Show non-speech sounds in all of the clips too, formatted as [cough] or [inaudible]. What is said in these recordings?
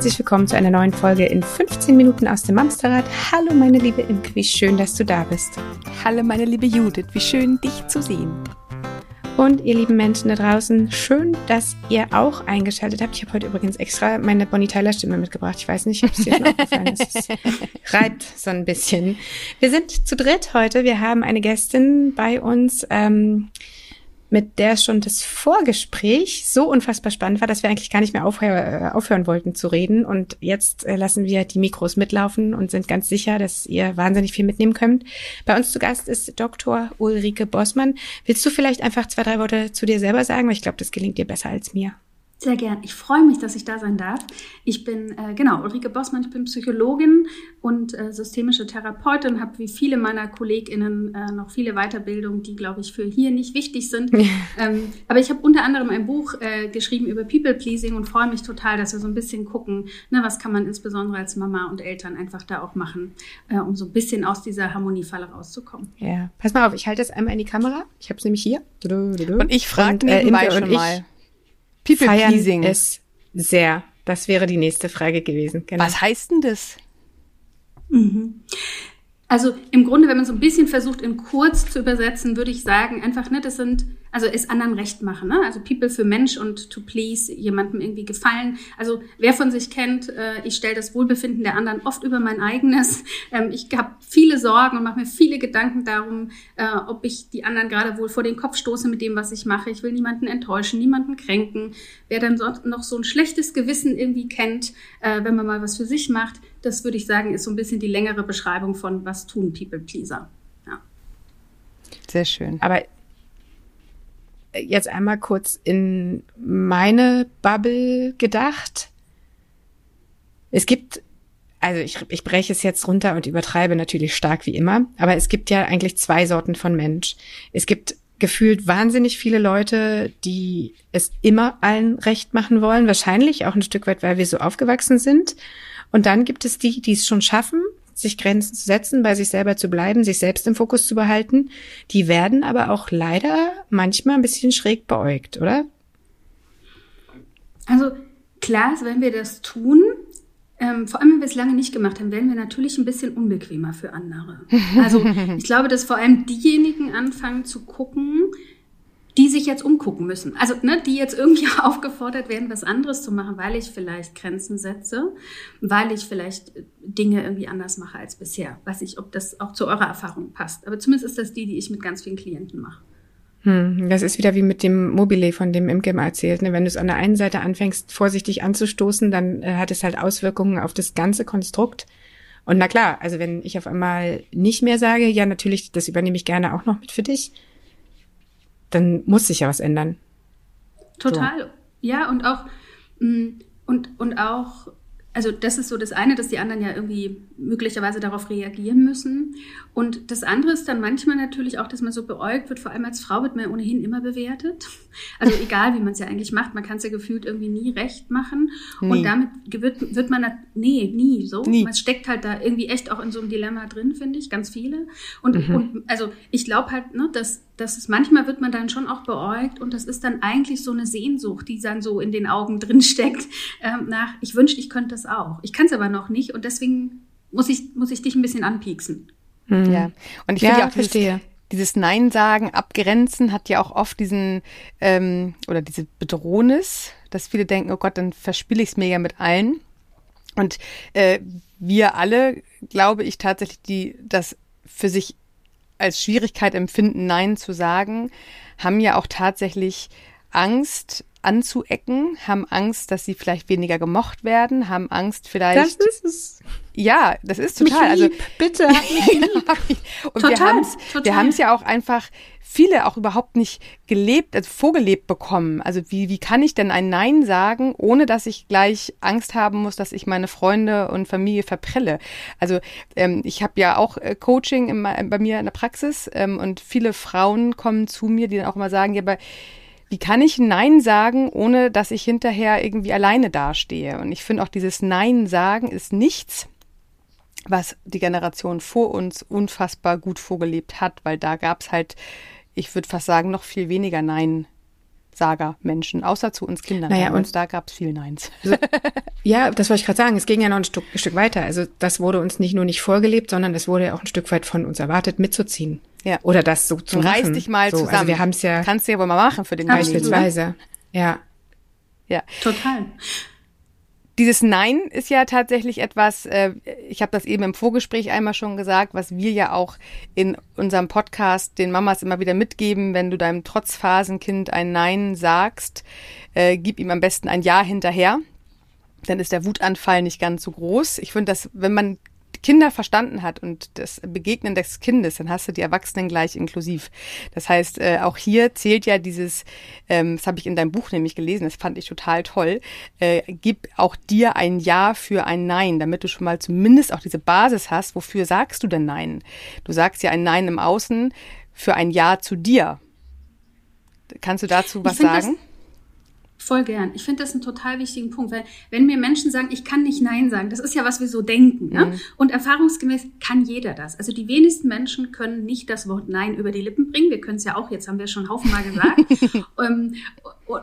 Herzlich willkommen zu einer neuen Folge in 15 Minuten aus dem Amsterrad. Hallo meine liebe Imke, wie schön, dass du da bist. Hallo meine liebe Judith, wie schön dich zu sehen. Und ihr lieben Menschen da draußen, schön, dass ihr auch eingeschaltet habt. Ich habe heute übrigens extra meine Bonnie Tyler Stimme mitgebracht. Ich weiß nicht, ob es dir schon aufgefallen ist. Es [laughs] reibt so ein bisschen. Wir sind zu dritt heute. Wir haben eine Gästin bei uns. Ähm, mit der schon das Vorgespräch so unfassbar spannend war, dass wir eigentlich gar nicht mehr aufhör äh, aufhören wollten zu reden. Und jetzt äh, lassen wir die Mikros mitlaufen und sind ganz sicher, dass ihr wahnsinnig viel mitnehmen könnt. Bei uns zu Gast ist Dr. Ulrike Bossmann. Willst du vielleicht einfach zwei, drei Worte zu dir selber sagen? Weil ich glaube, das gelingt dir besser als mir. Sehr gern. Ich freue mich, dass ich da sein darf. Ich bin, äh, genau, Ulrike Bossmann, ich bin Psychologin und äh, systemische Therapeutin, habe wie viele meiner KollegInnen äh, noch viele Weiterbildungen, die, glaube ich, für hier nicht wichtig sind. ähm, aber ich habe unter anderem ein Buch äh, geschrieben über People-Pleasing und freue mich total, dass wir so ein bisschen gucken, ne, was kann man insbesondere als Mama und Eltern einfach da auch machen, äh, um so ein bisschen aus dieser Harmoniefalle rauszukommen. Ja, pass mal auf, ich halte das einmal in die Kamera. Ich habe es nämlich hier. Und ich frage nebenbei äh, schon mal. People feiern pleasing. es sehr. Das wäre die nächste Frage gewesen. Genau. Was heißt denn das? Mhm. Also im Grunde, wenn man so ein bisschen versucht, in kurz zu übersetzen, würde ich sagen, einfach, ne, das sind also es anderen recht machen, ne? Also People für Mensch und to please jemandem irgendwie gefallen. Also wer von sich kennt, äh, ich stelle das Wohlbefinden der anderen oft über mein eigenes. [laughs] Ähm, ich habe viele Sorgen und mache mir viele Gedanken darum, äh, ob ich die anderen gerade wohl vor den Kopf stoße mit dem, was ich mache. Ich will niemanden enttäuschen, niemanden kränken. Wer dann sonst noch so ein schlechtes Gewissen irgendwie kennt, äh, wenn man mal was für sich macht, das würde ich sagen, ist so ein bisschen die längere Beschreibung von was tun People Pleaser. Ja. Sehr schön. Aber jetzt einmal kurz in meine Bubble gedacht. Es gibt, also ich, ich breche es jetzt runter und übertreibe natürlich stark wie immer, aber es gibt ja eigentlich zwei Sorten von Mensch. Es gibt gefühlt wahnsinnig viele Leute, die es immer allen recht machen wollen, wahrscheinlich auch ein Stück weit, weil wir so aufgewachsen sind. Und dann gibt es die, die es schon schaffen, sich Grenzen zu setzen, bei sich selber zu bleiben, sich selbst im Fokus zu behalten. Die werden aber auch leider manchmal ein bisschen schräg beäugt, oder? Also klar, wenn wir das tun, ähm, vor allem wenn wir es lange nicht gemacht haben, werden wir natürlich ein bisschen unbequemer für andere. [laughs] Also ich glaube, dass vor allem diejenigen anfangen zu gucken, die sich jetzt umgucken müssen. Also, ne, die jetzt irgendwie [laughs] aufgefordert werden, was anderes zu machen, weil ich vielleicht Grenzen setze, weil ich vielleicht Dinge irgendwie anders mache als bisher. Weiß ich, ob das auch zu eurer Erfahrung passt. Aber zumindest ist das die, die ich mit ganz vielen Klienten mache. Hm, das ist wieder wie mit dem Mobile, von dem Imke mal erzählt. Ne? Wenn du es an der einen Seite anfängst, vorsichtig anzustoßen, dann äh, hat es halt Auswirkungen auf das ganze Konstrukt. Und na klar, also wenn ich auf einmal nicht mehr sage, ja natürlich, das übernehme ich gerne auch noch mit für dich, dann muss sich ja was ändern. Total. So. Ja, und auch, mm, und, und auch also das ist so das eine, dass die anderen ja irgendwie möglicherweise darauf reagieren müssen. Und das andere ist dann manchmal natürlich auch, dass man so beäugt wird, vor allem als Frau wird man ohnehin immer bewertet. [laughs] Also egal, wie man es ja eigentlich macht, man kann es ja gefühlt irgendwie nie recht machen. Nie. Und damit wird, wird man, nee, nie so. Nie. Man steckt halt da irgendwie echt auch in so einem Dilemma drin, finde ich, ganz viele. Und, mhm. und also ich glaube halt, ne, dass dass es manchmal wird man dann schon auch beäugt und das ist dann eigentlich so eine Sehnsucht, die dann so in den Augen drin [laughs] steckt, ähm, nach, ich wünschte, ich könnte das auch. Ich kann es aber noch nicht und deswegen muss ich, muss ich dich ein bisschen anpieksen. Mhm. Ja, und ich ja, finde ja auch, verstehe. Dieses Nein sagen, abgrenzen hat ja auch oft diesen ähm, oder diese Bedrohnis, dass viele denken, oh Gott, dann verspiele ich es mir ja mit allen. Und äh, wir alle, glaube ich tatsächlich, die das für sich als Schwierigkeit empfinden, Nein zu sagen, haben ja auch tatsächlich Angst anzuecken, haben Angst, dass sie vielleicht weniger gemocht werden, haben Angst vielleicht. Das ist es. Ja, das ist total. Mich [laughs] lieb, also bitte. und total, wir haben es, wir haben es ja auch einfach viele auch überhaupt nicht gelebt, also vorgelebt bekommen. Also wie, wie kann ich denn ein Nein sagen, ohne dass ich gleich Angst haben muss, dass ich meine Freunde und Familie verprelle? Also ähm, ich habe ja auch äh, Coaching im, bei mir in der Praxis ähm, und viele Frauen kommen zu mir, die dann auch mal sagen, ja, aber wie kann ich Nein sagen, ohne dass ich hinterher irgendwie alleine dastehe? Und ich finde auch dieses Nein sagen ist nichts, was die Generation vor uns unfassbar gut vorgelebt hat, weil da gab es halt ich würde fast sagen, noch viel weniger Nein Nein-Sager-Menschen, außer zu uns Kindern. Naja, und da gab es viel Neins. Also, ja, das wollte ich gerade sagen. Es ging ja noch ein Stück, ein Stück weiter. Also das wurde uns nicht nur nicht vorgelebt, sondern es wurde ja auch ein Stück weit von uns erwartet, mitzuziehen. Ja. Oder das so zu Reiß machen. dich mal so, zusammen. Also wir haben es ja Kannst du ja wohl mal machen für den beispielsweise. Ja. Ja. Total. Dieses Nein ist ja tatsächlich etwas, äh, ich habe das eben im Vorgespräch einmal schon gesagt, was wir ja auch in unserem Podcast den Mamas immer wieder mitgeben, wenn du deinem Trotzphasenkind ein Nein sagst, äh, gib ihm am besten ein Ja hinterher. Dann ist der Wutanfall nicht ganz so groß. Ich finde, dass wenn man Kinder verstanden hat und das Begegnen des Kindes, dann hast du die Erwachsenen gleich inklusiv. Das heißt, äh, auch hier zählt ja dieses, ähm, das habe ich in deinem Buch nämlich gelesen, das fand ich total toll, äh, gib auch dir ein Ja für ein Nein, damit du schon mal zumindest auch diese Basis hast, wofür sagst du denn Nein? Du sagst ja ein Nein im Außen für ein Ja zu dir. Kannst du dazu was sagen? Voll gern. Ich finde das einen total wichtigen Punkt, weil wenn mir Menschen sagen, ich kann nicht Nein sagen, das ist ja, was wir so denken. Ne? Mhm. Und erfahrungsgemäß kann jeder das. Also die wenigsten Menschen können nicht das Wort Nein über die Lippen bringen. Wir können es ja auch, jetzt haben wir schon Haufenmal gesagt. [laughs] Ähm,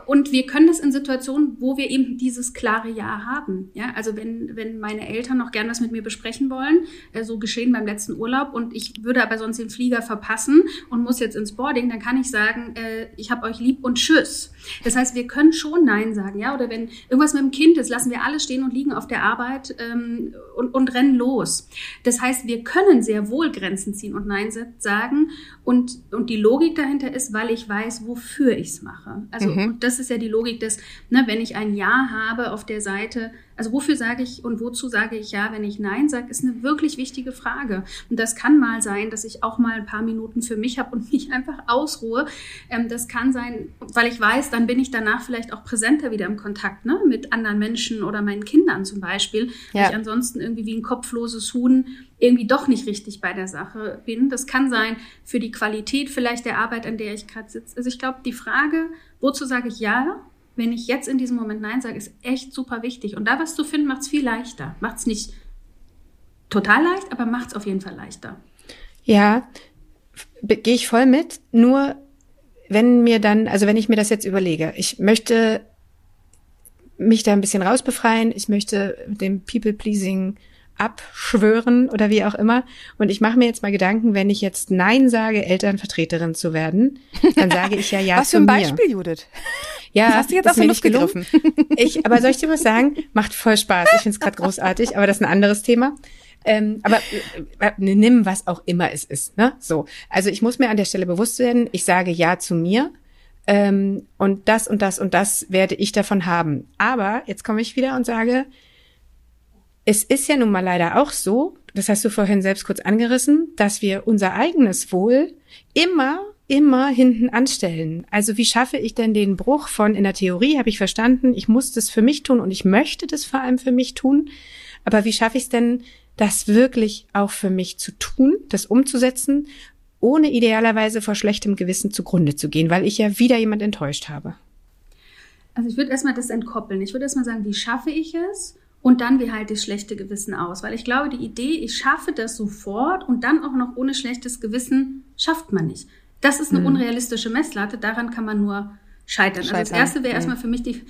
und wir können das in Situationen, wo wir eben dieses klare Ja haben. Ja, also wenn, wenn meine Eltern noch gern was mit mir besprechen wollen, äh, so geschehen beim letzten Urlaub und ich würde aber sonst den Flieger verpassen und muss jetzt ins Boarding, dann kann ich sagen, äh, ich habe euch lieb und tschüss. Das heißt, wir können schon Nein sagen, ja. Oder wenn irgendwas mit dem Kind ist, lassen wir alle stehen und liegen auf der Arbeit ähm, und, und rennen los. Das heißt, wir können sehr wohl Grenzen ziehen und Nein sagen. Und, und die Logik dahinter ist, weil ich weiß, wofür ich es mache. Also mhm. Das ist ja die Logik des, ne, wenn ich ein Ja habe auf der Seite, also wofür sage ich und wozu sage ich ja, wenn ich Nein sage, ist eine wirklich wichtige Frage. Und das kann mal sein, dass ich auch mal ein paar Minuten für mich habe und [laughs] mich einfach ausruhe. Ähm, das kann sein, weil ich weiß, dann bin ich danach vielleicht auch präsenter wieder im Kontakt ne? mit anderen Menschen oder meinen Kindern zum Beispiel. Ja. Weil ich ansonsten irgendwie wie ein kopfloses Huhn irgendwie doch nicht richtig bei der Sache bin. Das kann sein für die Qualität vielleicht der Arbeit, an der ich gerade sitze. Also ich glaube, die Frage, wozu sage ich ja wenn ich jetzt in diesem Moment Nein sage, ist echt super wichtig. Und da was zu finden, macht es viel leichter. Macht es nicht total leicht, aber macht es auf jeden Fall leichter. Ja, gehe ich voll mit. Nur wenn mir dann, also wenn ich mir das jetzt überlege, ich möchte mich da ein bisschen rausbefreien, ich möchte dem People-Pleasing abschwören oder wie auch immer. Und ich mache mir jetzt mal Gedanken, wenn ich jetzt Nein sage, Elternvertreterin zu werden, dann sage ich ja [laughs] ja Was für ein Beispiel, Judith? Ja, das hast du jetzt aus der Luft gegriffen. Ich, aber soll ich dir was sagen? Macht voll Spaß. Ich finde es gerade großartig, aber das ist ein anderes Thema. Ähm, aber äh, äh, nimm was auch immer es ist. Ne? So, also ich muss mir an der Stelle bewusst werden. Ich sage ja zu mir ähm, und das und das und das werde ich davon haben. Aber jetzt komme ich wieder und sage, es ist ja nun mal leider auch so, das hast du vorhin selbst kurz angerissen, dass wir unser eigenes Wohl immer immer hinten anstellen. Also wie schaffe ich denn den Bruch von in der Theorie habe ich verstanden, ich muss das für mich tun und ich möchte das vor allem für mich tun, aber wie schaffe ich es denn, das wirklich auch für mich zu tun, das umzusetzen, ohne idealerweise vor schlechtem Gewissen zugrunde zu gehen, weil ich ja wieder jemand enttäuscht habe? Also ich würde erstmal das entkoppeln. Ich würde erstmal sagen, wie schaffe ich es? Und dann, wie halte ich schlechte Gewissen aus? Weil ich glaube, die Idee, ich schaffe das sofort und dann auch noch ohne schlechtes Gewissen, schafft man nicht. Das ist eine mhm. unrealistische Messlatte, daran kann man nur scheitern. scheitern. Also das erste wäre mhm. erstmal für mich die,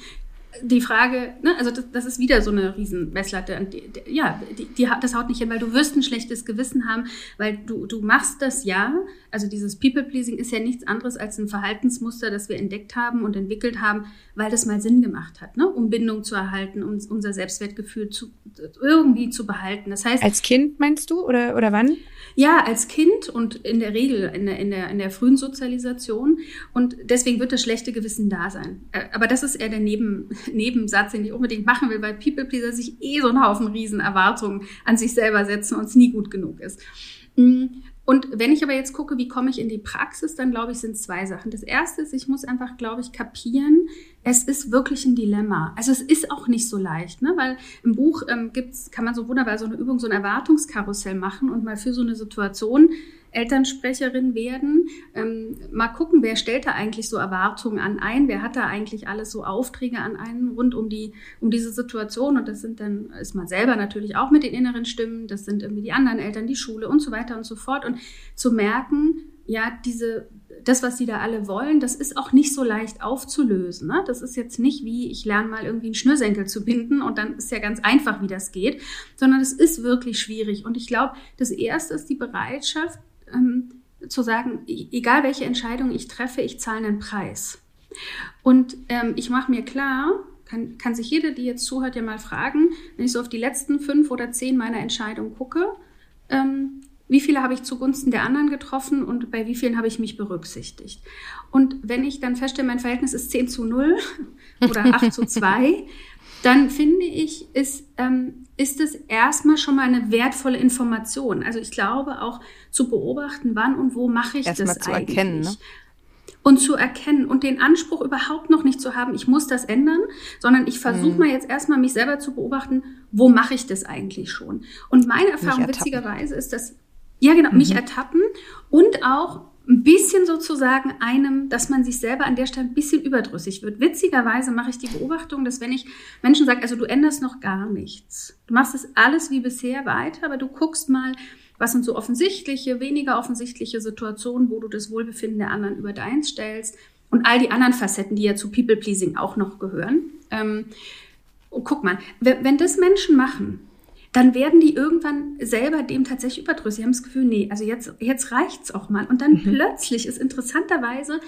die Frage, ne, also das, das ist wieder so eine riesen Messlatte. Die, die, ja, die, das haut nicht hin, weil du wirst ein schlechtes Gewissen haben, weil du, du machst das ja. Also dieses People-Pleasing ist ja nichts anderes als ein Verhaltensmuster, das wir entdeckt haben und entwickelt haben, weil das mal Sinn gemacht hat, ne? um Bindung zu erhalten, um unser Selbstwertgefühl zu, irgendwie zu behalten. Das heißt. Als Kind meinst du oder, oder wann? Ja, als Kind und in der Regel in der, in der, in der frühen Sozialisation. Und deswegen wird das schlechte Gewissen da sein. Äh, aber das ist eher der Neben, [laughs] Nebensatz, den ich unbedingt machen will, weil People Pleaser sich eh so einen Haufen riesen Erwartungen an sich selber setzen und es nie gut genug ist. Und wenn ich aber jetzt gucke, wie komme ich in die Praxis, dann glaube ich, sind zwei Sachen. Das erste ist, ich muss einfach, glaube ich, kapieren, es ist wirklich ein Dilemma. Also es ist auch nicht so leicht, ne? weil im Buch ähm, gibt's, kann man so wunderbar so eine Übung, so ein Erwartungskarussell machen und mal für so eine Situation Elternsprecherin werden. Ähm, mal gucken, wer stellt da eigentlich so Erwartungen an ein, wer hat da eigentlich alles so Aufträge an einen rund um die um diese Situation und das sind dann ist man selber natürlich auch mit den inneren Stimmen, das sind irgendwie die anderen Eltern, die Schule und so weiter und so fort und zu merken, ja, diese das, was sie da alle wollen, das ist auch nicht so leicht aufzulösen. Ne? Das ist jetzt nicht wie, ich lerne mal irgendwie einen Schnürsenkel zu binden und dann ist ja ganz einfach, wie das geht, sondern es ist wirklich schwierig. Und ich glaube, das Erste ist die Bereitschaft ähm, zu sagen, e-, egal welche Entscheidung ich treffe, ich zahle einen Preis. Und ähm, ich mache mir klar, kann, kann sich jede, die jetzt zuhört, ja mal fragen, wenn ich so auf die letzten fünf oder zehn meiner Entscheidungen gucke, ähm, wie viele habe ich zugunsten der anderen getroffen und bei wie vielen habe ich mich berücksichtigt. Und wenn ich dann feststelle, mein Verhältnis ist 10 zu 0 [laughs] oder 8 zu 2, dann finde ich, ist, ähm, ist es erstmal schon mal eine wertvolle Information. Also ich glaube auch zu beobachten, wann und wo mache ich erst das zu eigentlich. Erkennen, ne? Und zu erkennen und den Anspruch überhaupt noch nicht zu haben, ich muss das ändern, sondern ich versuche mhm. mal jetzt erstmal mich selber zu beobachten, wo mache ich das eigentlich schon? Und meine Erfahrung witzigerweise ist, dass ja, genau, mhm. mich ertappen und auch ein bisschen sozusagen einem, dass man sich selber an der Stelle ein bisschen überdrüssig wird. Witzigerweise mache ich die Beobachtung, dass wenn ich Menschen sage, also du änderst noch gar nichts, du machst es alles wie bisher weiter, aber du guckst mal, was sind so offensichtliche, weniger offensichtliche Situationen, wo du das Wohlbefinden der anderen über deins stellst und all die anderen Facetten, die ja zu People-Pleasing auch noch gehören. Ähm, guck mal, wenn das Menschen machen, dann werden die irgendwann selber dem tatsächlich überdrüssig. Sie haben das Gefühl, nee, also jetzt, jetzt reicht's auch mal. Und dann mhm. plötzlich ist interessanterweise,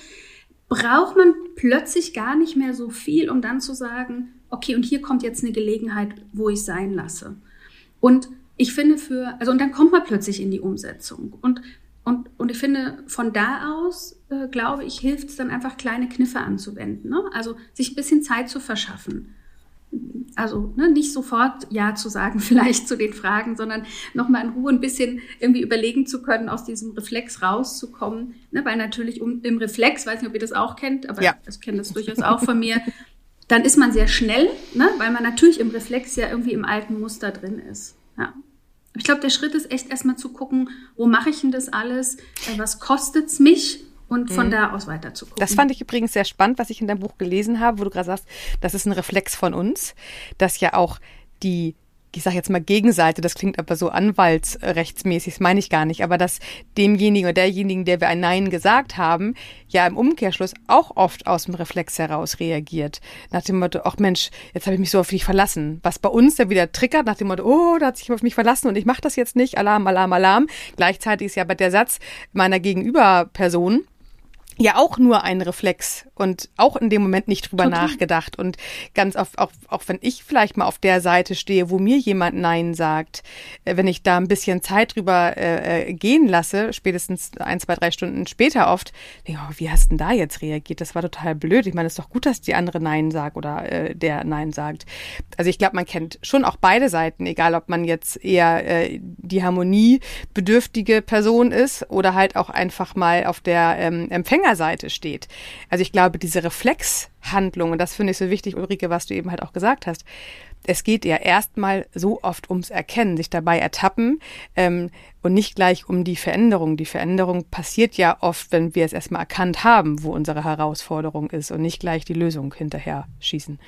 braucht man plötzlich gar nicht mehr so viel, um dann zu sagen, okay, und hier kommt jetzt eine Gelegenheit, wo ich sein lasse. Und ich finde für, also und dann kommt man plötzlich in die Umsetzung. Und, und, und ich finde, von da aus, äh, glaube ich, hilft es dann einfach, kleine Kniffe anzuwenden. Ne? Also sich ein bisschen Zeit zu verschaffen also ne, nicht sofort Ja zu sagen, [laughs] vielleicht zu den Fragen, sondern nochmal in Ruhe ein bisschen irgendwie überlegen zu können, aus diesem Reflex rauszukommen. Ne, weil natürlich um, im Reflex, weiß nicht, ob ihr das auch kennt, aber ja. ich kenne das durchaus auch von mir, dann ist man sehr schnell, ne, weil man natürlich im Reflex ja irgendwie im alten Muster drin ist. Ja. Ich glaube, der Schritt ist echt erstmal zu gucken, wo mache ich denn das alles, äh, was kostet's mich und von mhm. da aus weiter zu gucken. Das fand ich übrigens sehr spannend, was ich in deinem Buch gelesen habe, wo du gerade sagst, das ist ein Reflex von uns, dass ja auch die ich sage jetzt mal Gegenseite, das klingt aber so anwaltsrechtsmäßig, das meine ich gar nicht, aber dass demjenigen oder derjenigen, der wir ein Nein gesagt haben, ja im Umkehrschluss auch oft aus dem Reflex heraus reagiert. Nach dem Motto, ach Mensch, jetzt habe ich mich so auf dich verlassen. Was bei uns dann wieder triggert, nach dem Motto, oh, da hat sich auf mich verlassen und ich mache das jetzt nicht, Alarm, Alarm, Alarm. Gleichzeitig ist ja aber der Satz meiner Gegenüberperson, ja auch nur ein Reflex und auch in dem Moment nicht drüber Total. nachgedacht. Und ganz oft, auch, auch wenn ich vielleicht mal auf der Seite stehe, wo mir jemand Nein sagt, äh, wenn ich da ein bisschen Zeit drüber äh, äh, gehen lasse, spätestens ein, zwei, drei Stunden später oft, denke ich, oh, wie hast denn da jetzt reagiert? Das war total blöd. Ich meine, es ist doch gut, dass die andere Nein sagt oder äh, der Nein sagt. Also ich glaube, man kennt schon auch beide Seiten, egal ob man jetzt eher äh, die harmoniebedürftige Person ist oder halt auch einfach mal auf der ähm, Empfängerseite steht. Also ich glaube, diese Reflexhandlung, und das finde ich so wichtig, Ulrike, was du eben halt auch gesagt hast, es geht ja erstmal so oft ums Erkennen, sich dabei ertappen ähm, und nicht gleich um die Veränderung. Die Veränderung passiert ja oft, wenn wir es erstmal erkannt haben, wo unsere Herausforderung ist und nicht gleich die Lösung hinterher schießen.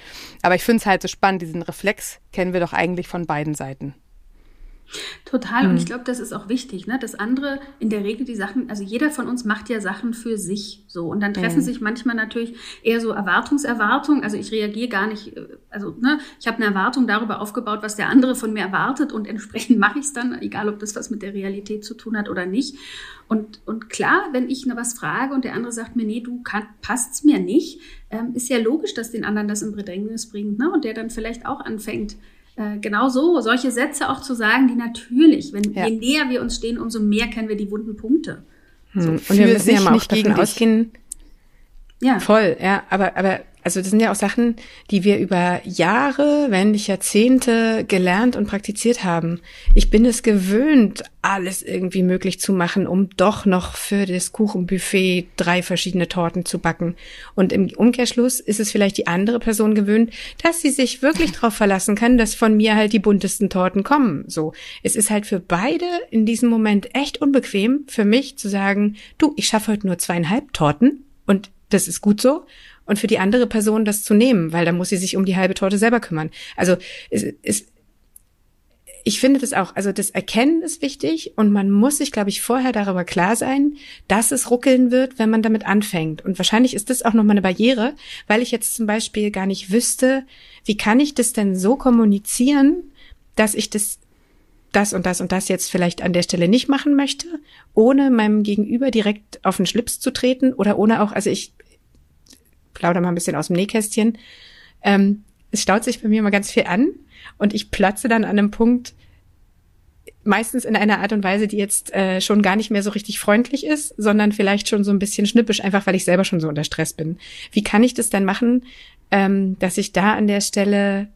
Aber ich finde es halt so spannend, diesen Reflex kennen wir doch eigentlich von beiden Seiten. Total. Mhm. Und ich glaube, das ist auch wichtig. Ne? Das andere, in der Regel die Sachen, also jeder von uns macht ja Sachen für sich so. Und dann treffen mhm. sich manchmal natürlich eher so Erwartungserwartungen. Also ich reagiere gar nicht, äh, also ne, ich habe eine Erwartung darüber aufgebaut, was der andere von mir erwartet und entsprechend mache ich es dann, egal ob das was mit der Realität zu tun hat oder nicht. Und, und klar, wenn ich ne was frage und der andere sagt mir, nee, du kann, passt's mir nicht, ähm, ist ja logisch, dass den anderen das in Bedrängnis bringt. Ne? Und der dann vielleicht auch anfängt, äh, genau so, solche Sätze auch zu sagen, die natürlich, wenn ja. je näher wir uns stehen, umso mehr kennen wir die wunden Punkte. Hm. So, und wir müssen ja mal auch davon ausgehen. Ja. Voll, ja, aber, aber also das sind ja auch Sachen, die wir über Jahre, wenn nicht Jahrzehnte gelernt und praktiziert haben. Ich bin es gewöhnt, alles irgendwie möglich zu machen, um doch noch für das Kuchenbuffet drei verschiedene Torten zu backen. Und im Umkehrschluss ist es vielleicht die andere Person gewöhnt, dass sie sich wirklich darauf verlassen kann, dass von mir halt die buntesten Torten kommen. So. Es ist halt für beide in diesem Moment echt unbequem für mich zu sagen, du, ich schaffe heute nur zweieinhalb Torten und das ist gut so und für die andere Person das zu nehmen, weil dann muss sie sich um die halbe Torte selber kümmern. Also es, es, ich finde das auch, also das Erkennen ist wichtig und man muss sich, glaube ich, vorher darüber klar sein, dass es ruckeln wird, wenn man damit anfängt. Und wahrscheinlich ist das auch nochmal eine Barriere, weil ich jetzt zum Beispiel gar nicht wüsste, wie kann ich das denn so kommunizieren, dass ich das, das und das und das jetzt vielleicht an der Stelle nicht machen möchte, ohne meinem Gegenüber direkt auf den Schlips zu treten oder ohne auch, also ich plaudere mal ein bisschen aus dem Nähkästchen, ähm, es staut sich bei mir immer ganz viel an und ich platze dann an einem Punkt, meistens in einer Art und Weise, die jetzt äh, schon gar nicht mehr so richtig freundlich ist, sondern vielleicht schon so ein bisschen schnippisch, einfach weil ich selber schon so unter Stress bin. Wie kann ich das denn machen, ähm, dass ich da an der Stelle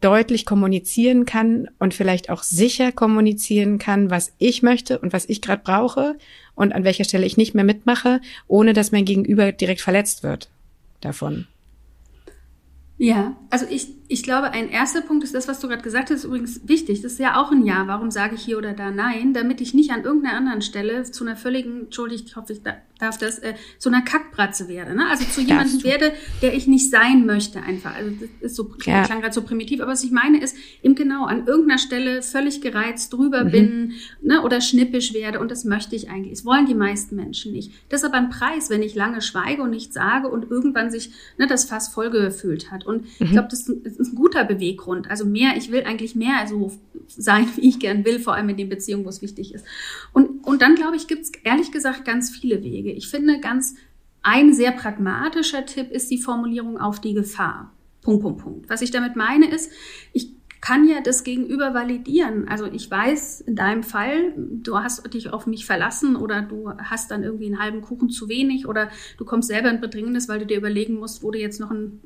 deutlich kommunizieren kann und vielleicht auch sicher kommunizieren kann, was ich möchte und was ich gerade brauche und an welcher Stelle ich nicht mehr mitmache, ohne dass mein Gegenüber direkt verletzt wird davon. Ja, also ich, ich glaube, ein erster Punkt ist das, was du gerade gesagt hast, ist übrigens wichtig. Das ist ja auch ein Ja. Warum sage ich hier oder da Nein? Damit ich nicht an irgendeiner anderen Stelle zu einer völligen, entschuldigt, ich hoffe, ich darf das, äh, zu einer Kackbratze werde. Ne? Also zu jemandem werde, der ich nicht sein möchte einfach. Also das ist so, ja. klang gerade so primitiv. Aber was ich meine ist, eben genau an irgendeiner Stelle völlig gereizt drüber mhm. bin ne? oder schnippisch werde. Und das möchte ich eigentlich. Das wollen die meisten Menschen nicht. Das ist aber ein Preis, wenn ich lange schweige und nichts sage und irgendwann sich ne, das Fass vollgefühlt hat. Und mhm. ich glaube, das ist ein guter Beweggrund. Also mehr, ich will eigentlich mehr also sein, wie ich gern will, vor allem in den Beziehungen, wo es wichtig ist. Und, und dann, glaube ich, gibt es ehrlich gesagt ganz viele Wege. Ich finde ganz ein sehr pragmatischer Tipp ist die Formulierung auf die Gefahr. Punkt, Punkt, Punkt. Was ich damit meine ist, ich kann ja das Gegenüber validieren. Also ich weiß in deinem Fall, du hast dich auf mich verlassen oder du hast dann irgendwie einen halben Kuchen zu wenig oder du kommst selber in Bedrängnis, weil du dir überlegen musst, wo du jetzt noch einen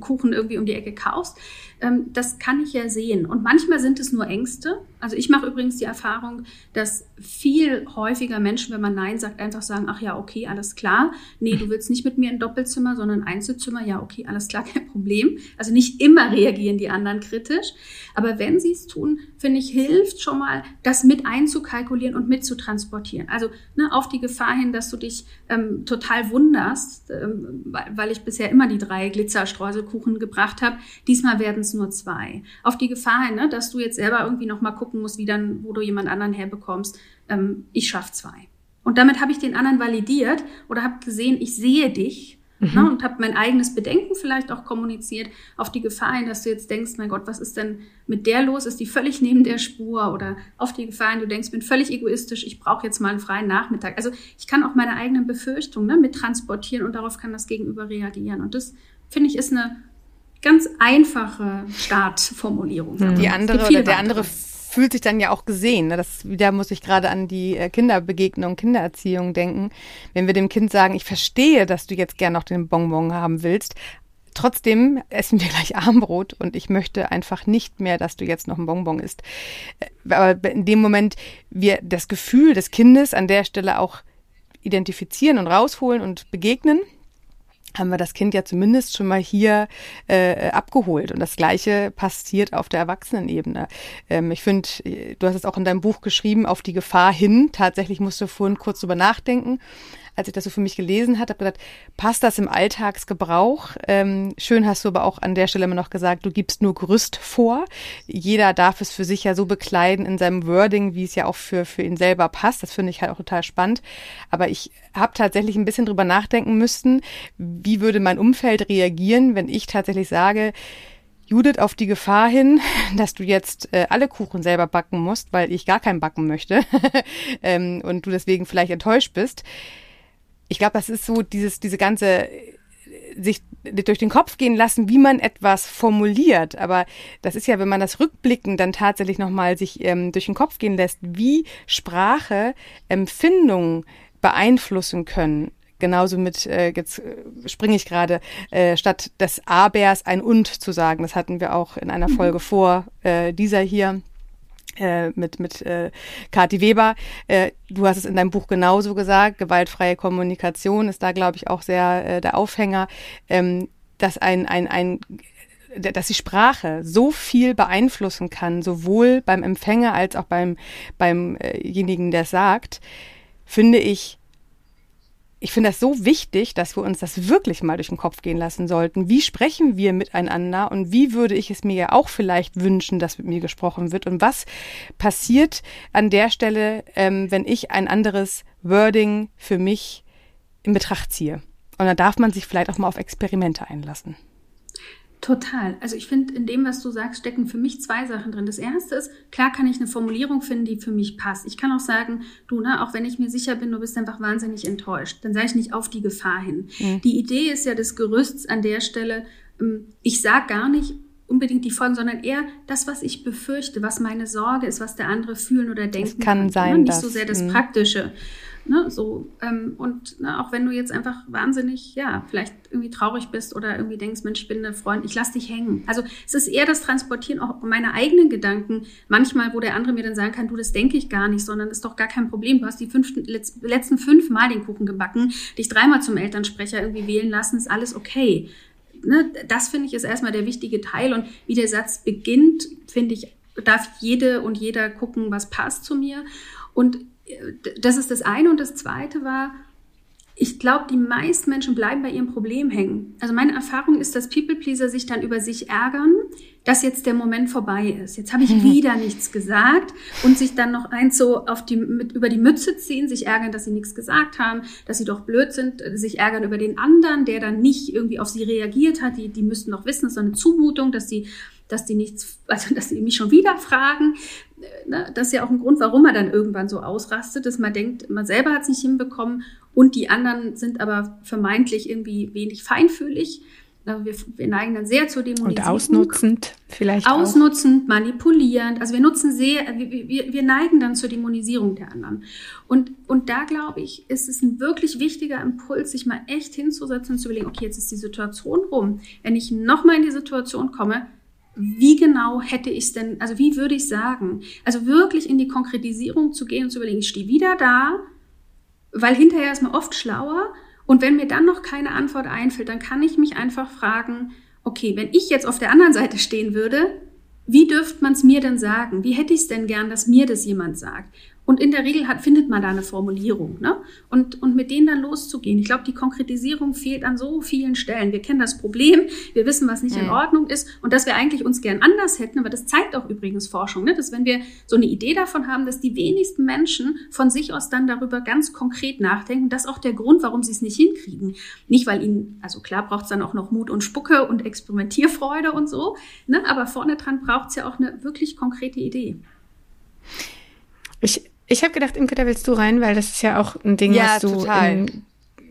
Kuchen irgendwie um die Ecke kaufst. Ähm, das kann ich ja sehen. Und manchmal sind es nur Ängste. Also ich mache übrigens die Erfahrung, dass viel häufiger Menschen, wenn man Nein sagt, einfach sagen, ach ja, okay, alles klar. Nee, du willst nicht mit mir ein Doppelzimmer, sondern ein Einzelzimmer. Ja, okay, alles klar, [laughs] kein Problem. Also nicht immer reagieren die anderen kritisch. Aber wenn sie es tun, finde ich, hilft schon mal, das mit einzukalkulieren und mitzutransportieren. Also ne, auf die Gefahr hin, dass du dich ähm, total wunderst, ähm, weil, ich bisher immer die drei Glitzerstreuselkuchen gebracht habe. Diesmal werden es nur zwei. Auf die Gefahr hin, ne, dass du jetzt selber irgendwie noch mal gucken musst, wie dann, wo du jemand anderen herbekommst. Ähm, ich schaff zwei. Und damit habe ich den anderen validiert oder habe gesehen, ich sehe dich mhm. ne, und habe mein eigenes Bedenken vielleicht auch kommuniziert auf die Gefahr hin, dass du jetzt denkst, mein Gott, was ist denn mit der los? Ist die völlig neben der Spur? Oder auf die Gefahr hin, du denkst, bin völlig egoistisch, ich brauche jetzt mal einen freien Nachmittag. Also ich kann auch meine eigenen Befürchtungen ne, mit transportieren und darauf kann das Gegenüber reagieren. Und das, finde ich, ist eine ganz einfache Startformulierung. Die andere oder der andere fühlt sich dann ja auch gesehen. Ne? Das wieder muss ich gerade an die äh, Kinderbegegnung, Kindererziehung denken. Wenn wir dem Kind sagen, ich verstehe, dass du jetzt gern noch den Bonbon haben willst, Trotzdem essen wir gleich Armbrot und ich möchte einfach nicht mehr, dass du jetzt noch ein Bonbon isst. Äh, aber in dem Moment wir das Gefühl des Kindes an der Stelle auch identifizieren und rausholen und begegnen, haben wir das Kind ja zumindest schon mal hier äh, abgeholt. Und das Gleiche passiert auf der Erwachsenenebene. Ähm, ich finde, du hast es auch in deinem Buch geschrieben, auf die Gefahr hin. Tatsächlich musst du vorhin kurz drüber nachdenken als ich das so für mich gelesen hatte, habe gedacht, passt das im Alltagsgebrauch? Ähm, schön hast du aber auch an der Stelle immer noch gesagt, du gibst nur Gerüst vor. Jeder darf es für sich ja so bekleiden in seinem Wording, wie es ja auch für, für ihn selber passt. Das finde ich halt auch total spannend. Aber ich habe tatsächlich ein bisschen drüber nachdenken müssen, wie würde mein Umfeld reagieren, wenn ich tatsächlich sage, Judith, auf die Gefahr hin, [laughs] dass du jetzt äh, alle Kuchen selber backen musst, weil ich gar keinen backen möchte [laughs] ähm, und du deswegen vielleicht enttäuscht bist ich glaube, das ist so dieses, diese ganze äh, sich durch den Kopf gehen lassen, wie man etwas formuliert. Aber das ist ja, wenn man das rückblickend dann tatsächlich nochmal sich ähm, durch den Kopf gehen lässt, wie Sprache Empfindungen beeinflussen können. Genauso mit, äh, jetzt äh, springe ich gerade, äh, statt des A-Bärs ein Und zu sagen. Das hatten wir auch in einer mhm. Folge vor äh, dieser hier äh, mit, mit äh, Kathi Weber. Äh, du hast es in deinem Buch genauso gesagt, gewaltfreie Kommunikation ist da, glaube ich, auch sehr äh, der Aufhänger, ähm, dass ein, ein, ein dass die Sprache so viel beeinflussen kann, sowohl beim Empfänger als auch beim beimjenigen, der es sagt, finde ich ich finde das so wichtig, dass wir uns das wirklich mal durch den Kopf gehen lassen sollten. Wie sprechen wir miteinander und wie würde ich es mir ja auch vielleicht wünschen, dass mit mir gesprochen wird und was passiert an der Stelle, ähm, wenn ich ein anderes Wording für mich in Betracht ziehe. Und da darf man sich vielleicht auch mal auf Experimente einlassen. Total. Also ich finde, in dem, was du sagst, stecken für mich zwei Sachen drin. Das erste ist, klar kann ich eine Formulierung finden, die für mich passt. Ich kann auch sagen, du, ne, auch wenn ich mir sicher bin, du bist einfach wahnsinnig enttäuscht, dann sage ich nicht auf die Gefahr hin. Mhm. Die Idee ist ja des Gerüsts an der Stelle, ähm, ich sage gar nicht unbedingt die Folgen, sondern eher das, was ich befürchte, was meine Sorge ist, was der andere fühlen oder denken es kann. kann sein, ne? Nicht so sehr das mh. Praktische. Ne, so, ähm, und ne, auch wenn du jetzt einfach wahnsinnig, ja, vielleicht irgendwie traurig bist oder irgendwie denkst, Mensch, ich bin eine Freundin, ich lass dich hängen. Also es ist eher das Transportieren auch meiner eigenen Gedanken. Manchmal, wo der andere mir dann sagen kann, du, das denke ich gar nicht, sondern ist doch gar kein Problem. Du hast die fünften, letzten fünf Mal den Kuchen gebacken, dich dreimal zum Elternsprecher irgendwie wählen lassen, ist alles okay. Ne, das finde ich ist erstmal der wichtige Teil. Und wie der Satz beginnt, finde ich, darf jede und jeder gucken, was passt zu mir. Und das ist das eine. Und das zweite war, ich glaube, die meisten Menschen bleiben bei ihrem Problem hängen. Also meine Erfahrung ist, dass People-Pleaser sich dann über sich ärgern, dass jetzt der Moment vorbei ist. Jetzt habe ich mhm. wieder nichts gesagt und sich dann noch eins so auf die, mit, über die Mütze ziehen, sich ärgern, dass sie nichts gesagt haben, dass sie doch blöd sind, sich ärgern über den anderen, der dann nicht irgendwie auf sie reagiert hat. Die, die müssten doch wissen, es ist eine Zumutung, dass sie dass die nichts, [laughs] also dass die mich schon wieder fragen. Ne, das ist ja auch ein Grund, warum man dann irgendwann so ausrastet, dass man denkt, man selber hat es nicht hinbekommen und die anderen sind aber vermeintlich irgendwie wenig feinfühlig. Wir, wir neigen dann sehr zur Dämonisierung. Und ausnutzend vielleicht Ausnutzend, auch. manipulierend. Also wir nutzen sehr, wir, wir, wir neigen dann zur Dämonisierung der anderen. Und, und da glaube ich, ist es ein wirklich wichtiger Impuls, sich mal echt hinzusetzen und zu überlegen, okay, jetzt ist die Situation rum. Wenn ich nochmal in die Situation komme, wie genau hätte ich es denn, also wie würde ich sagen? Also wirklich in die Konkretisierung zu gehen und zu überlegen, ich stehe wieder da, weil hinterher ist man oft schlauer und wenn mir dann noch keine Antwort einfällt, dann kann ich mich einfach fragen, okay, wenn ich jetzt auf der anderen Seite stehen würde, wie dürfte man es mir denn sagen? Wie hätte ich es denn gern, dass mir das jemand sagt? Und in der Regel hat, findet man da eine Formulierung. Ne? Und, und mit denen dann loszugehen. Ich glaube, die Konkretisierung fehlt an so vielen Stellen. Wir kennen das Problem, wir wissen, was nicht mhm. in Ordnung ist und dass wir eigentlich uns gern anders hätten. Aber das zeigt auch übrigens Forschung, ne? dass wenn wir so eine Idee davon haben, dass die wenigsten Menschen von sich aus dann darüber ganz konkret nachdenken. Das ist auch der Grund, warum sie es nicht hinkriegen. Nicht, weil ihnen, also klar braucht es dann auch noch Mut und Spucke und Experimentierfreude und so. Ne? Aber vorne dran braucht es ja auch eine wirklich konkrete Idee. Ich, ich habe gedacht, Imke, da willst du rein, weil das ist ja auch ein Ding, ja, was du total.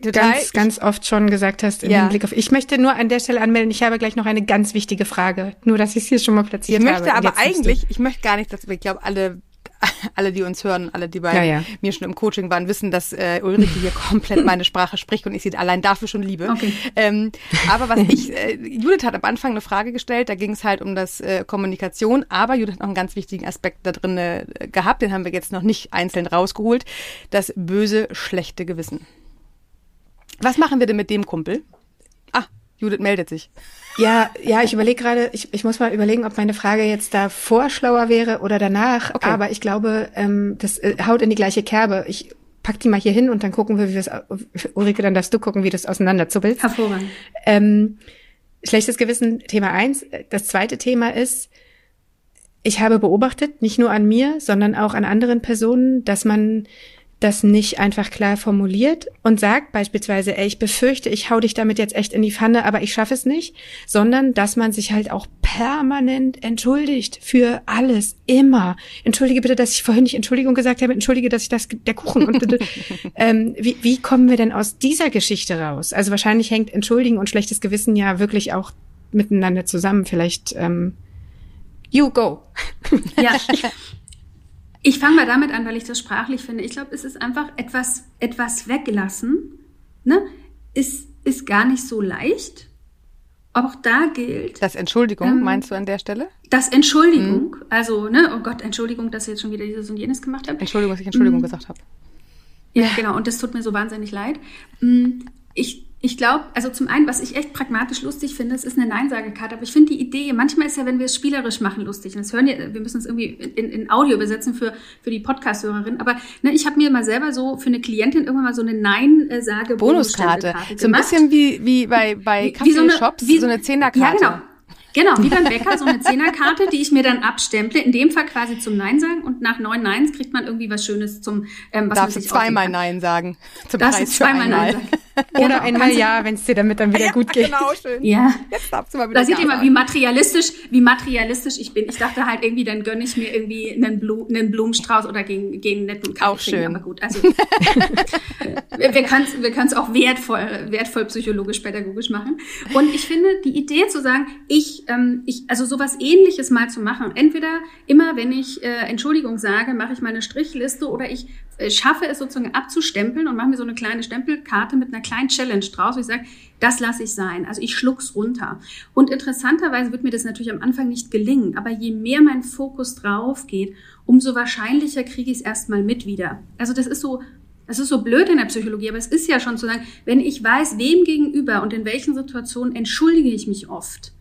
Total. ganz, ganz oft schon gesagt hast im ja. Hinblick auf. Ich möchte nur an der Stelle anmelden, ich habe gleich noch eine ganz wichtige Frage. Nur, dass ich es hier schon mal platziert habe. Ich möchte habe. aber eigentlich, ich möchte gar nicht, dass ich glaube, alle [laughs] alle, die uns hören, alle, die bei ja, ja. mir schon im Coaching waren, wissen, dass äh, Ulrike hier [laughs] komplett meine Sprache spricht und ich sie allein dafür schon liebe. Okay. Ähm, aber was ich, äh, Judith hat am Anfang eine Frage gestellt, da ging es halt um das äh, Kommunikation, aber Judith hat noch einen ganz wichtigen Aspekt da drin äh, gehabt, den haben wir jetzt noch nicht einzeln rausgeholt, das böse, schlechte Gewissen. Was machen wir denn mit dem Kumpel? Judith meldet sich. Ja, ja, ich überlege gerade, ich, ich muss mal überlegen, ob meine Frage jetzt da vorschlauer wäre oder danach. Okay. Aber ich glaube, ähm, das äh, haut in die gleiche Kerbe. Ich pack die mal hier hin und dann gucken wir, wie wir es, Ulrike, dann darfst du gucken, wie das auseinanderzuppelt. Hervorragend. Ähm, schlechtes Gewissen, Thema eins. Das zweite Thema ist, ich habe beobachtet, nicht nur an mir, sondern auch an anderen Personen, dass man das nicht einfach klar formuliert und sagt beispielsweise, ey, ich befürchte, ich hau dich damit jetzt echt in die Pfanne, aber ich schaffe es nicht, sondern dass man sich halt auch permanent entschuldigt für alles, immer. Entschuldige bitte, dass ich vorhin nicht Entschuldigung gesagt habe, entschuldige, dass ich das, der Kuchen und [laughs] ähm, wie, wie kommen wir denn aus dieser Geschichte raus? Also wahrscheinlich hängt Entschuldigen und schlechtes Gewissen ja wirklich auch miteinander zusammen. Vielleicht ähm, you go. Ja. [laughs] Ich fange mal damit an, weil ich das sprachlich finde. Ich glaube, es ist einfach etwas, etwas weglassen, ne? Ist, ist gar nicht so leicht. Auch da gilt. Das Entschuldigung, ähm, meinst du an der Stelle? Das Entschuldigung. Mhm. Also, ne, oh Gott, Entschuldigung, dass ich jetzt schon wieder dieses und jenes gemacht habe. Entschuldigung, dass ich Entschuldigung mhm. gesagt habe. Ja, genau. Und das tut mir so wahnsinnig leid. Mm, ich, Ich glaube, also zum einen, was ich echt pragmatisch lustig finde, es ist eine Neinsagekarte, aber ich finde die Idee, manchmal ist ja, wenn wir es spielerisch machen, lustig. Und das hören ja, wir müssen es irgendwie in, in Audio übersetzen für, für die Podcast-Hörerin. Aber ne, ich habe mir mal selber so für eine Klientin irgendwann mal so eine Nein-Sage Bonuskarte. So ein bisschen wie, wie bei, bei Kaffeeshops, so, so eine Zehnerkarte. Ja, genau. Genau, wie beim Bäcker, so eine Zehnerkarte, die ich mir dann abstemple, in dem Fall quasi zum Nein sagen und nach neun Neins kriegt man irgendwie was Schönes zum, ähm, was Darfst man sich zweimal Nein sagen. [laughs] Zum Darfst Preis zweimal Nein sagen. Oder genau. einmal ja, wenn es dir damit dann wieder ja, gut [laughs] geht. Genau, schön. Ja. Jetzt darfst du mal wieder Da seht ihr mal, wie materialistisch, wie materialistisch ich bin. Ich dachte halt irgendwie, dann gönne ich mir irgendwie einen, Blu einen Blumenstrauß oder gegen, gegen einen netten Kaffee. Auch schön. Aber gut, also [laughs] wir können es wir können's auch wertvoll, wertvoll psychologisch, pädagogisch machen. Und ich finde, die Idee zu sagen, ich, ähm, ich, also sowas ähnliches mal zu machen. Entweder immer, wenn ich äh, Entschuldigung sage, mache ich meine Strichliste oder ich schaffe es sozusagen abzustempeln und mache mir so eine kleine Stempelkarte mit einer kleinen Challenge draus, wo ich sage, das lasse ich sein. Also ich schluck's runter. Und interessanterweise wird mir das natürlich am Anfang nicht gelingen, aber je mehr mein Fokus drauf geht, umso wahrscheinlicher kriege ich es erstmal mit wieder. Also das ist so das ist so blöd in der Psychologie, aber es ist ja schon zu sagen, wenn ich weiß, wem gegenüber und in welchen Situationen entschuldige ich mich oft,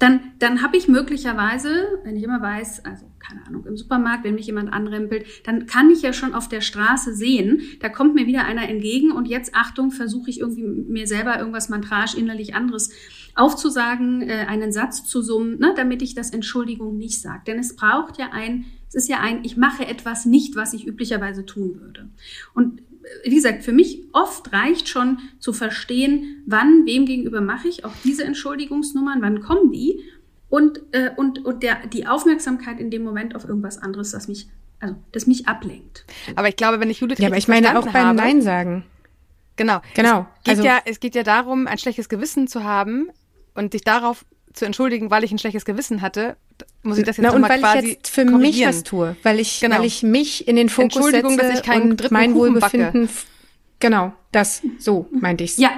dann, dann habe ich möglicherweise, wenn ich immer weiß, also keine Ahnung, im Supermarkt, wenn mich jemand anrempelt, dann kann ich ja schon auf der Straße sehen, da kommt mir wieder einer entgegen und jetzt, Achtung, versuche ich irgendwie mir selber irgendwas mantrage, innerlich anderes aufzusagen, äh, einen Satz zu summen, ne, damit ich das Entschuldigung nicht sage. Denn es braucht ja ein, es ist ja ein, ich mache etwas nicht, was ich üblicherweise tun würde. Und wie gesagt, für mich oft reicht schon zu verstehen, wann, wem gegenüber mache ich auch diese Entschuldigungsnummern, wann kommen die und, äh, und, und der, die Aufmerksamkeit in dem Moment auf irgendwas anderes, das mich, also, das mich ablenkt. Aber ich glaube, wenn ich Judith Ja, aber ich meine auch beim Nein sagen. Genau. Genau. Es geht, also, ja, es geht ja darum, ein schlechtes Gewissen zu haben und dich darauf zu entschuldigen, weil ich ein schlechtes Gewissen hatte, muss ich das jetzt Na, und weil ich jetzt für mich was tue, weil ich, genau. weil ich mich in den Fokus setze dass ich keinen und mein Wohlbefinden. Backe. Genau, das, so meinte ich's. Ja.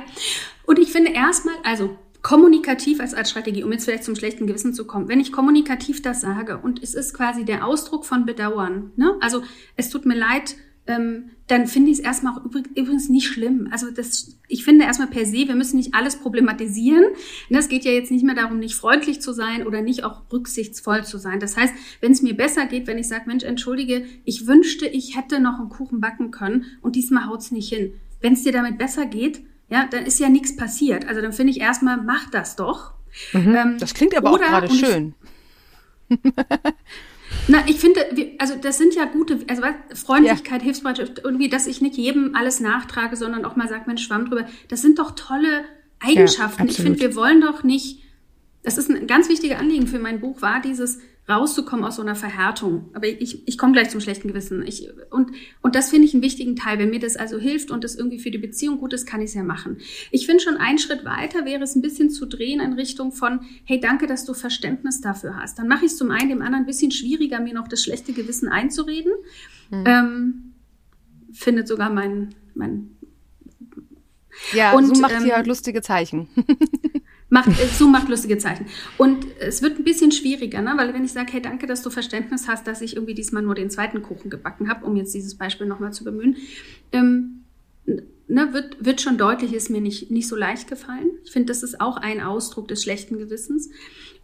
Und ich finde erstmal, also kommunikativ als, als Strategie, um jetzt vielleicht zum schlechten Gewissen zu kommen, wenn ich kommunikativ das sage und es ist quasi der Ausdruck von Bedauern, ne? also es tut mir leid, ähm, dann finde ich es erstmal auch übrigens nicht schlimm. Also das, ich finde erstmal per se, wir müssen nicht alles problematisieren. Ne, es geht ja jetzt nicht mehr darum, nicht freundlich zu sein oder nicht auch rücksichtsvoll zu sein. Das heißt, wenn es mir besser geht, wenn ich sage, Mensch, entschuldige, ich wünschte, ich hätte noch einen Kuchen backen können und diesmal haut's nicht hin. Wenn es dir damit besser geht, ja, dann ist ja nichts passiert. Also dann finde ich erstmal, mach das doch. Mhm. Ähm, das klingt aber oder, auch gerade schön. [laughs] Na, ich finde, also das sind ja gute, also Freundlichkeit, ja. Hilfsbereitschaft, irgendwie, dass ich nicht jedem alles nachtrage, sondern auch mal sage, Mensch, schwamm drüber. Das sind doch tolle Eigenschaften. Ja, ich finde, wir wollen doch nicht, das ist ein ganz wichtiger Anliegen für mein Buch, war dieses, rauszukommen aus so einer Verhärtung. Aber ich, ich komme gleich zum schlechten Gewissen. Ich, und, und das finde ich einen wichtigen Teil. Wenn mir das also hilft und das irgendwie für die Beziehung gut ist, kann ich es ja machen. Ich finde schon einen Schritt weiter wäre es ein bisschen zu drehen in Richtung von, hey, danke, dass du Verständnis dafür hast. Dann mache ich es zum einen dem anderen ein bisschen schwieriger, mir noch das schlechte Gewissen einzureden. Mhm. Ähm, findet sogar mein, mein ja, und, so macht ähm, sie halt lustige Zeichen. [laughs] Macht, äh, Zoom macht lustige Zeichen. Und es wird ein bisschen schwieriger, ne? weil wenn ich sage, hey, danke, dass du Verständnis hast, dass ich irgendwie diesmal nur den zweiten Kuchen gebacken habe, um jetzt dieses Beispiel nochmal zu bemühen, ähm, ne, wird, wird schon deutlich, ist mir nicht, nicht so leicht gefallen. Ich finde, das ist auch ein Ausdruck des schlechten Gewissens.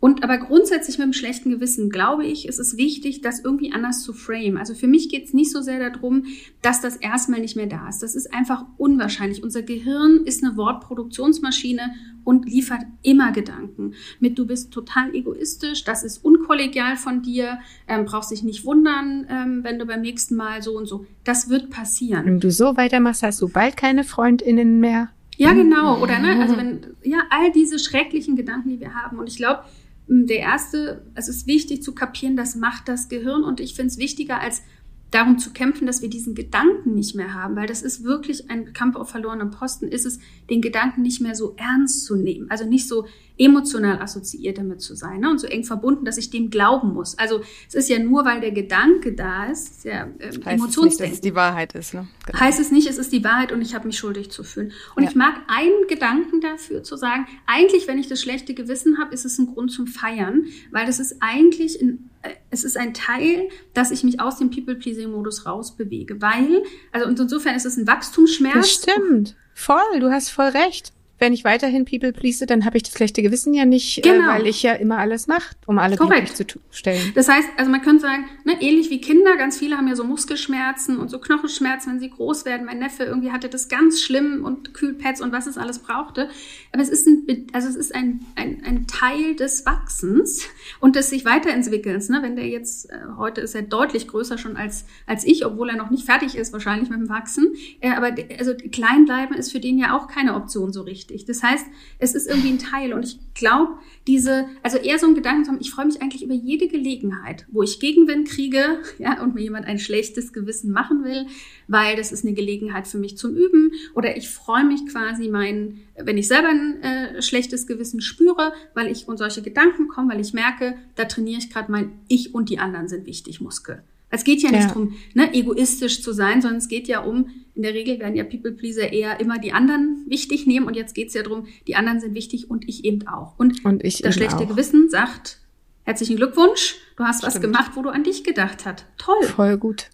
Und aber grundsätzlich mit dem schlechten Gewissen glaube ich, ist es wichtig, das irgendwie anders zu frame. Also für mich geht es nicht so sehr darum, dass das erstmal nicht mehr da ist. Das ist einfach unwahrscheinlich. Unser Gehirn ist eine Wortproduktionsmaschine und liefert immer Gedanken. Mit du bist total egoistisch, das ist unkollegial von dir, ähm, brauchst dich nicht wundern, ähm, wenn du beim nächsten Mal so und so. Das wird passieren. Wenn du so weitermachst, hast du bald keine FreundInnen mehr. Ja, genau. Oder ne, also wenn, ja, all diese schrecklichen Gedanken, die wir haben. Und ich glaube, der erste, es ist wichtig zu kapieren, das macht das Gehirn und ich finde es wichtiger als darum zu kämpfen, dass wir diesen Gedanken nicht mehr haben, weil das ist wirklich ein Kampf auf verlorenem Posten, ist es, den Gedanken nicht mehr so ernst zu nehmen. Also nicht so emotional assoziiert damit zu sein ne? und so eng verbunden, dass ich dem glauben muss. Also es ist ja nur, weil der Gedanke da ist, ja ähm, Emotionsdenken. Es die Wahrheit ist. Ne? Genau. Heißt es nicht, es ist die Wahrheit und ich habe mich schuldig zu fühlen. Und ja. ich mag einen Gedanken dafür zu sagen, eigentlich, wenn ich das schlechte Gewissen habe, ist es ein Grund zum Feiern, weil das ist eigentlich ein äh, es ist ein Teil, dass ich mich aus dem People-Pleasing-Modus rausbewege, weil, also und insofern ist es ein Wachstumsschmerz. Das stimmt. Voll, du hast voll recht. Wenn ich weiterhin People please, dann habe ich das schlechte Gewissen ja nicht, äh, genau. äh, weil ich ja immer alles mache, um alle Korrekt. glücklich zu stellen. Das heißt, also man könnte sagen, ne, ähnlich wie Kinder, ganz viele haben ja so Muskelschmerzen und so Knochenschmerzen, wenn sie groß werden. Mein Neffe irgendwie hatte das ganz schlimm und Kühlpads und was es alles brauchte. Aber es ist ein, also es ist ein, ein, ein Teil des Wachsens und des sich weiterentwickelns. Ne? Wenn der jetzt, äh, heute ist er deutlich größer schon als, als ich, obwohl er noch nicht fertig ist, wahrscheinlich mit dem Wachsen. Äh, aber also klein bleiben ist für den ja auch keine Option so richtig. Das heißt, es ist irgendwie ein Teil. Und ich glaube, diese, also eher so ein Gedanken zu haben, ich freue mich eigentlich über jede Gelegenheit, wo ich Gegenwind kriege, [laughs] ja, und mir jemand ein schlechtes Gewissen machen will, weil das ist eine Gelegenheit für mich zum Üben. Oder ich freue mich quasi mein, wenn ich selber ein äh, schlechtes Gewissen spüre, weil ich und solche Gedanken kommen, weil ich merke, da trainiere ich gerade mein Ich und die anderen sind wichtig Muskel. Es geht ja nicht ja. darum, ne, egoistisch zu sein, sondern es geht ja um, in der Regel werden ja People-Pleaser eher immer die anderen wichtig nehmen und jetzt geht es ja darum, die anderen sind wichtig und ich eben auch. Und, und ich das schlechte auch. Gewissen sagt, herzlichen Glückwunsch, du hast Stimmt. was gemacht, wo du an dich gedacht hast. Toll. Voll gut.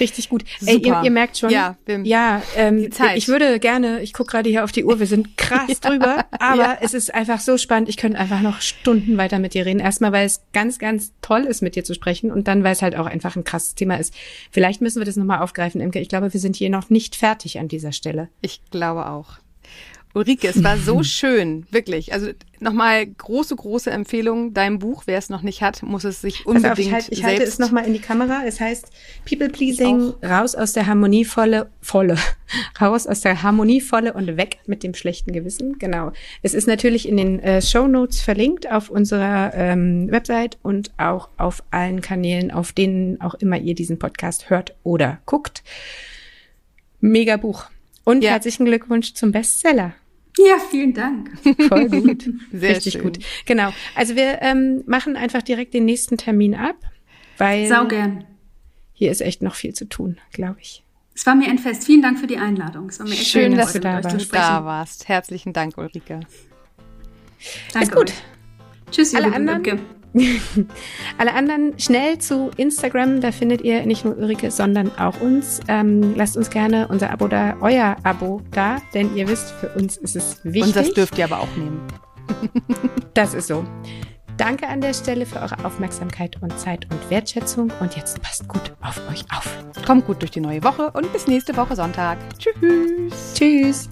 Richtig gut. Ey, ihr, ihr, merkt schon, ja, ja ähm, ich würde gerne, ich gucke gerade hier auf die Uhr, wir sind krass [laughs] drüber, aber ja. es ist einfach so spannend, ich könnte einfach noch Stunden weiter mit dir reden. Erstmal, weil es ganz, ganz toll ist, mit dir zu sprechen und dann, weil es halt auch einfach ein krasses Thema ist. Vielleicht müssen wir das nochmal aufgreifen, Imke. Ich glaube, wir sind hier noch nicht fertig an dieser Stelle. Ich glaube auch. Ulrike, es war so [laughs] schön, wirklich. Also nochmal große, große Empfehlung. Dein Buch, wer es noch nicht hat, muss es sich unbedingt auf, ich, halt, ich halte es nochmal in die Kamera. Es heißt People Pleasing, raus aus der harmonievolle, volle, [laughs] raus aus der harmonievolle und weg mit dem schlechten Gewissen. Genau. Es ist natürlich in den äh, Show Notes verlinkt auf unserer ähm, Website und auch auf allen Kanälen, auf denen auch immer ihr diesen Podcast hört oder guckt. Mega Buch. Und ja. herzlichen Glückwunsch zum Bestseller. Ja, vielen Dank. Voll [laughs] gut. Sehr Richtig schön. gut. Genau. Also wir ähm, machen einfach direkt den nächsten Termin ab, weil Sau gern. hier ist echt noch viel zu tun, glaube ich. Es war mir ein Fest. Vielen Dank für die Einladung. Es war mir echt schön, schön dass du da warst. da warst. Herzlichen Dank, Ulrike. Danke ist gut. Euch. Tschüss, Alle anderen. Ulrike. [laughs] Alle anderen schnell zu Instagram, da findet ihr nicht nur Ulrike, sondern auch uns. Ähm, lasst uns gerne unser Abo da, euer Abo da, denn ihr wisst, für uns ist es wichtig. Und das dürft ihr aber auch nehmen. [laughs] das ist so. Danke an der Stelle für eure Aufmerksamkeit und Zeit und Wertschätzung. Und jetzt passt gut auf euch auf. Kommt gut durch die neue Woche und bis nächste Woche Sonntag. Tschüss. Tschüss.